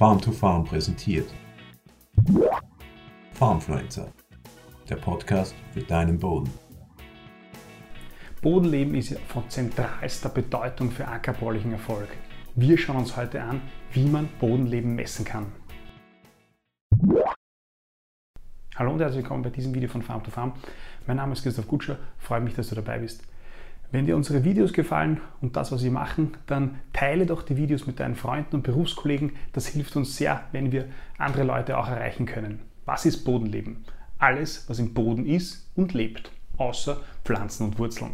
Farm to Farm präsentiert. Farmfluencer, der Podcast für deinen Boden. Bodenleben ist von zentralster Bedeutung für ackerbaulichen Erfolg. Wir schauen uns heute an, wie man Bodenleben messen kann. Hallo und herzlich willkommen bei diesem Video von Farm to Farm. Mein Name ist Christoph Gutscher, freue mich, dass du dabei bist. Wenn dir unsere Videos gefallen und das, was wir machen, dann teile doch die Videos mit deinen Freunden und Berufskollegen. Das hilft uns sehr, wenn wir andere Leute auch erreichen können. Was ist Bodenleben? Alles, was im Boden ist und lebt, außer Pflanzen und Wurzeln.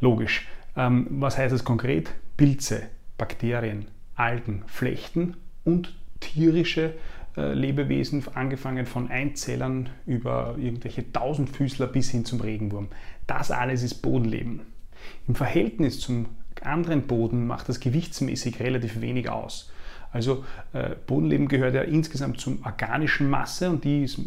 Logisch. Ähm, was heißt das konkret? Pilze, Bakterien, Algen, Flechten und tierische äh, Lebewesen, angefangen von Einzellern über irgendwelche Tausendfüßler bis hin zum Regenwurm. Das alles ist Bodenleben. Im Verhältnis zum anderen Boden macht das gewichtsmäßig relativ wenig aus. Also äh, Bodenleben gehört ja insgesamt zur organischen Masse und die ist,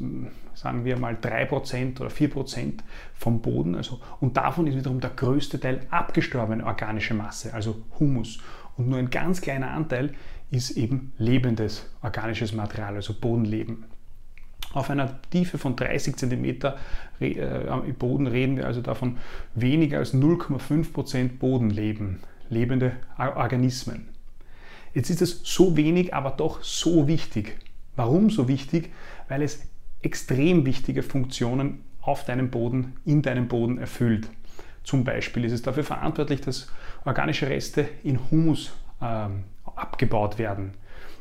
sagen wir mal, 3% oder 4% vom Boden. Also, und davon ist wiederum der größte Teil abgestorbene organische Masse, also Humus. Und nur ein ganz kleiner Anteil ist eben lebendes organisches Material, also Bodenleben. Auf einer Tiefe von 30 cm im Boden reden wir also davon weniger als 0,5% Bodenleben, lebende Organismen. Jetzt ist es so wenig, aber doch so wichtig. Warum so wichtig? Weil es extrem wichtige Funktionen auf deinem Boden, in deinem Boden erfüllt. Zum Beispiel ist es dafür verantwortlich, dass organische Reste in Humus ähm, abgebaut werden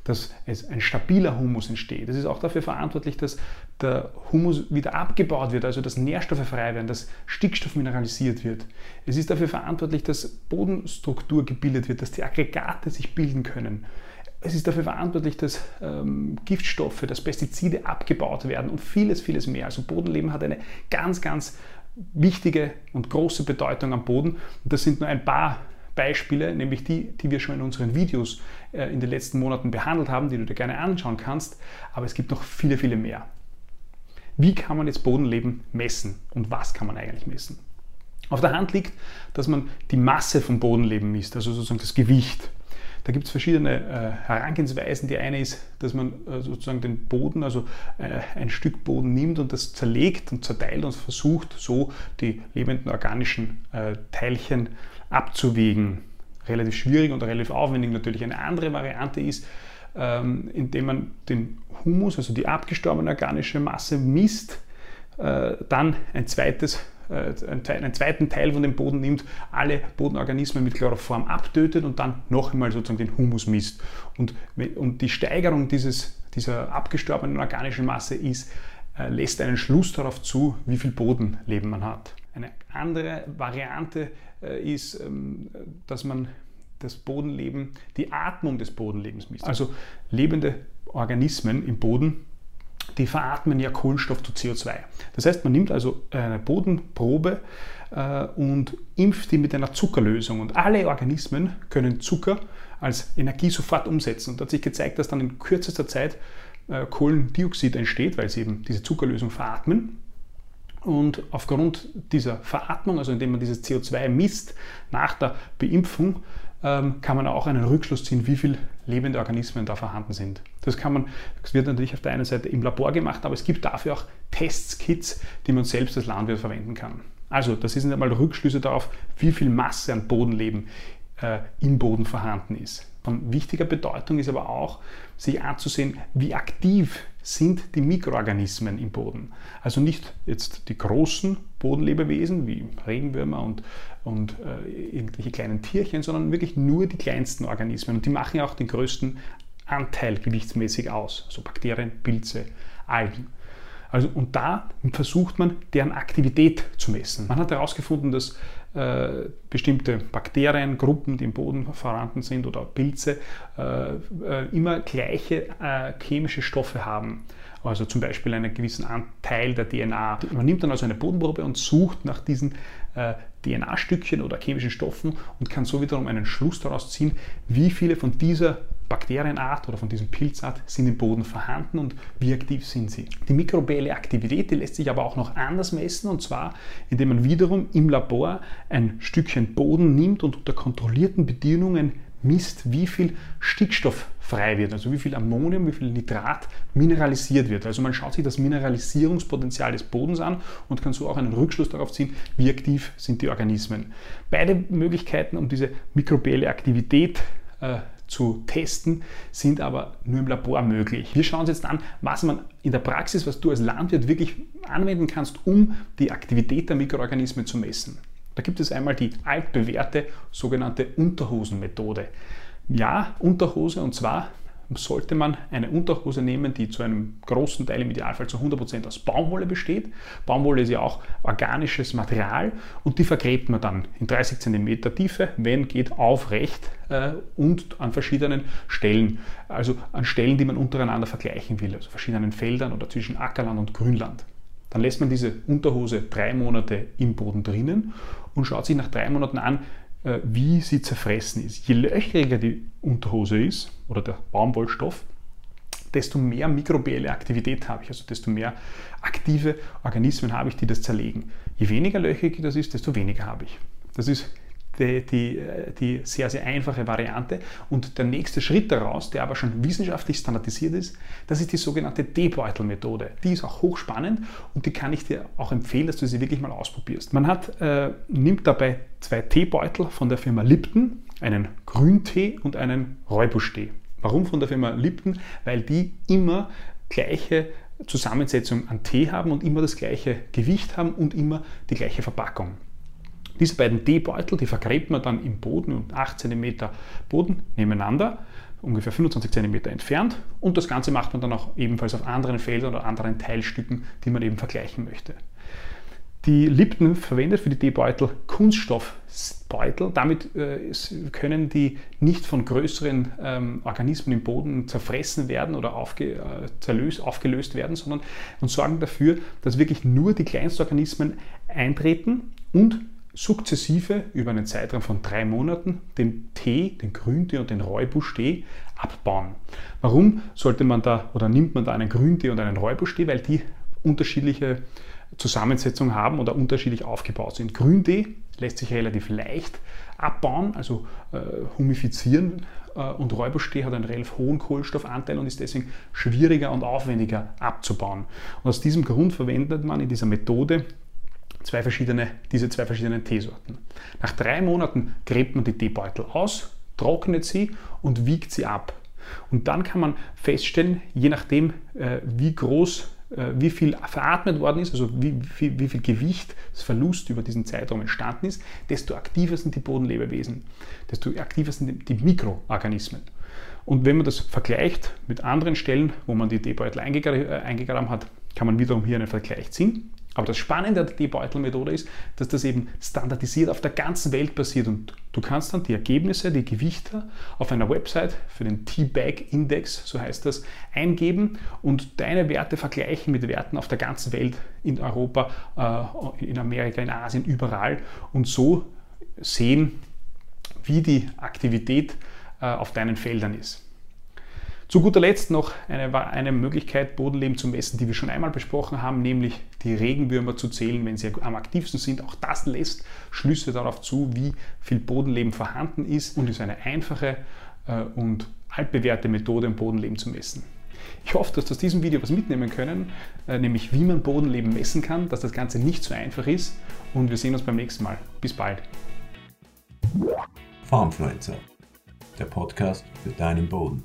dass es ein stabiler Humus entsteht. Es ist auch dafür verantwortlich, dass der Humus wieder abgebaut wird, also dass Nährstoffe frei werden, dass Stickstoff mineralisiert wird. Es ist dafür verantwortlich, dass Bodenstruktur gebildet wird, dass die Aggregate sich bilden können. Es ist dafür verantwortlich, dass ähm, Giftstoffe, dass Pestizide abgebaut werden und vieles, vieles mehr. Also Bodenleben hat eine ganz, ganz wichtige und große Bedeutung am Boden. Und das sind nur ein paar Beispiele, nämlich die, die wir schon in unseren Videos äh, in den letzten Monaten behandelt haben, die du dir gerne anschauen kannst. Aber es gibt noch viele, viele mehr. Wie kann man jetzt Bodenleben messen und was kann man eigentlich messen? Auf der Hand liegt, dass man die Masse von Bodenleben misst, also sozusagen das Gewicht. Da gibt es verschiedene äh, Herangehensweisen. Die eine ist, dass man äh, sozusagen den Boden, also äh, ein Stück Boden nimmt und das zerlegt und zerteilt und versucht, so die lebenden organischen äh, Teilchen abzuwägen. Relativ schwierig und relativ aufwendig natürlich. Eine andere Variante ist, ähm, indem man den Humus, also die abgestorbene organische Masse, misst, äh, dann ein zweites äh, einen zweiten Teil von dem Boden nimmt, alle Bodenorganismen mit Chloroform abtötet und dann noch einmal sozusagen den Humus misst. Und, und die Steigerung dieses, dieser abgestorbenen organischen Masse ist, äh, lässt einen Schluss darauf zu, wie viel Bodenleben man hat. Eine andere Variante äh, ist, ähm, dass man das Bodenleben, die Atmung des Bodenlebens misst. Also lebende Organismen im Boden, die veratmen ja Kohlenstoff zu CO2. Das heißt, man nimmt also eine Bodenprobe äh, und impft die mit einer Zuckerlösung. Und alle Organismen können Zucker als Energie sofort umsetzen. Und da hat sich gezeigt, dass dann in kürzester Zeit äh, Kohlendioxid entsteht, weil sie eben diese Zuckerlösung veratmen. Und aufgrund dieser Veratmung, also indem man dieses CO2 misst nach der Beimpfung, ähm, kann man auch einen Rückschluss ziehen, wie viele lebende Organismen da vorhanden sind. Das kann man, das wird natürlich auf der einen Seite im Labor gemacht, aber es gibt dafür auch Testkits, die man selbst als Landwirt verwenden kann. Also, das sind einmal Rückschlüsse darauf, wie viel Masse an Bodenleben im Boden vorhanden ist. Von wichtiger Bedeutung ist aber auch, sich anzusehen, wie aktiv sind die Mikroorganismen im Boden. Also nicht jetzt die großen Bodenlebewesen wie Regenwürmer und, und äh, irgendwelche kleinen Tierchen, sondern wirklich nur die kleinsten Organismen. Und die machen ja auch den größten Anteil gewichtsmäßig aus. Also Bakterien, Pilze, Algen. Also, und da versucht man, deren Aktivität zu messen. Man hat herausgefunden, dass äh, bestimmte Bakteriengruppen, die im Boden vorhanden sind, oder Pilze, äh, äh, immer gleiche äh, chemische Stoffe haben. Also zum Beispiel einen gewissen Anteil der DNA. Man nimmt dann also eine Bodenprobe und sucht nach diesen äh, DNA-Stückchen oder chemischen Stoffen und kann so wiederum einen Schluss daraus ziehen, wie viele von dieser Bakterienart oder von diesem Pilzart sind im Boden vorhanden und wie aktiv sind sie. Die mikrobielle Aktivität die lässt sich aber auch noch anders messen und zwar indem man wiederum im Labor ein Stückchen Boden nimmt und unter kontrollierten Bedingungen misst, wie viel Stickstoff frei wird, also wie viel Ammonium, wie viel Nitrat mineralisiert wird. Also man schaut sich das Mineralisierungspotenzial des Bodens an und kann so auch einen Rückschluss darauf ziehen, wie aktiv sind die Organismen. Beide Möglichkeiten, um diese mikrobielle Aktivität äh, zu testen, sind aber nur im Labor möglich. Wir schauen uns jetzt an, was man in der Praxis, was du als Landwirt wirklich anwenden kannst, um die Aktivität der Mikroorganismen zu messen. Da gibt es einmal die altbewährte sogenannte Unterhosenmethode. Ja, Unterhose und zwar sollte man eine Unterhose nehmen, die zu einem großen Teil im Idealfall zu 100% aus Baumwolle besteht. Baumwolle ist ja auch organisches Material und die vergräbt man dann in 30 cm Tiefe, wenn geht aufrecht äh, und an verschiedenen Stellen, also an Stellen, die man untereinander vergleichen will, also verschiedenen Feldern oder zwischen Ackerland und Grünland. Dann lässt man diese Unterhose drei Monate im Boden drinnen und schaut sich nach drei Monaten an, wie sie zerfressen ist. Je löchriger die Unterhose ist oder der Baumwollstoff, desto mehr mikrobielle Aktivität habe ich, also desto mehr aktive Organismen habe ich, die das zerlegen. Je weniger löchrig das ist, desto weniger habe ich. Das ist die, die, die, sehr, sehr einfache Variante. Und der nächste Schritt daraus, der aber schon wissenschaftlich standardisiert ist, das ist die sogenannte Teebeutel-Methode. Die ist auch hochspannend und die kann ich dir auch empfehlen, dass du sie wirklich mal ausprobierst. Man hat, äh, nimmt dabei zwei Teebeutel von der Firma Lipton, einen Grüntee und einen Räubuschtee. Warum von der Firma Lipton? Weil die immer gleiche Zusammensetzung an Tee haben und immer das gleiche Gewicht haben und immer die gleiche Verpackung. Diese beiden Teebeutel, die vergräbt man dann im Boden und 8 cm Boden nebeneinander, ungefähr 25 cm entfernt. Und das Ganze macht man dann auch ebenfalls auf anderen Feldern oder anderen Teilstücken, die man eben vergleichen möchte. Die Lipton verwendet für die Teebeutel Kunststoffbeutel. Damit äh, können die nicht von größeren ähm, Organismen im Boden zerfressen werden oder aufge, äh, zerlöst, aufgelöst werden, sondern und sorgen dafür, dass wirklich nur die Kleinstorganismen eintreten und sukzessive über einen Zeitraum von drei Monaten den Tee, den Grüntee und den Räubuschtee abbauen. Warum sollte man da oder nimmt man da einen Grüntee und einen Räubuschtee? Weil die unterschiedliche Zusammensetzung haben oder unterschiedlich aufgebaut sind. Grüntee lässt sich relativ leicht abbauen, also äh, humifizieren äh, und Räubuschtee hat einen relativ hohen Kohlenstoffanteil und ist deswegen schwieriger und aufwendiger abzubauen. Und aus diesem Grund verwendet man in dieser Methode zwei verschiedene, diese zwei verschiedenen Teesorten. Nach drei Monaten gräbt man die Teebeutel aus, trocknet sie und wiegt sie ab. Und dann kann man feststellen, je nachdem, äh, wie groß, äh, wie viel veratmet worden ist, also wie, wie, wie viel Gewichtsverlust über diesen Zeitraum entstanden ist, desto aktiver sind die Bodenlebewesen, desto aktiver sind die Mikroorganismen. Und wenn man das vergleicht mit anderen Stellen, wo man die Teebeutel eingegraben hat, kann man wiederum hier einen Vergleich ziehen. Aber das Spannende an der T-Beutel-Methode ist, dass das eben standardisiert auf der ganzen Welt passiert und du kannst dann die Ergebnisse, die Gewichte auf einer Website für den T-Bag-Index, so heißt das, eingeben und deine Werte vergleichen mit Werten auf der ganzen Welt, in Europa, äh, in Amerika, in Asien, überall und so sehen, wie die Aktivität äh, auf deinen Feldern ist. Zu guter Letzt noch eine, eine Möglichkeit, Bodenleben zu messen, die wir schon einmal besprochen haben, nämlich die Regenwürmer zu zählen, wenn sie am aktivsten sind. Auch das lässt Schlüsse darauf zu, wie viel Bodenleben vorhanden ist und ist eine einfache äh, und altbewährte Methode, um Bodenleben zu messen. Ich hoffe, dass du aus diesem Video was mitnehmen können, äh, nämlich wie man Bodenleben messen kann, dass das Ganze nicht so einfach ist und wir sehen uns beim nächsten Mal. Bis bald. Farmfluencer, der Podcast für deinen Boden.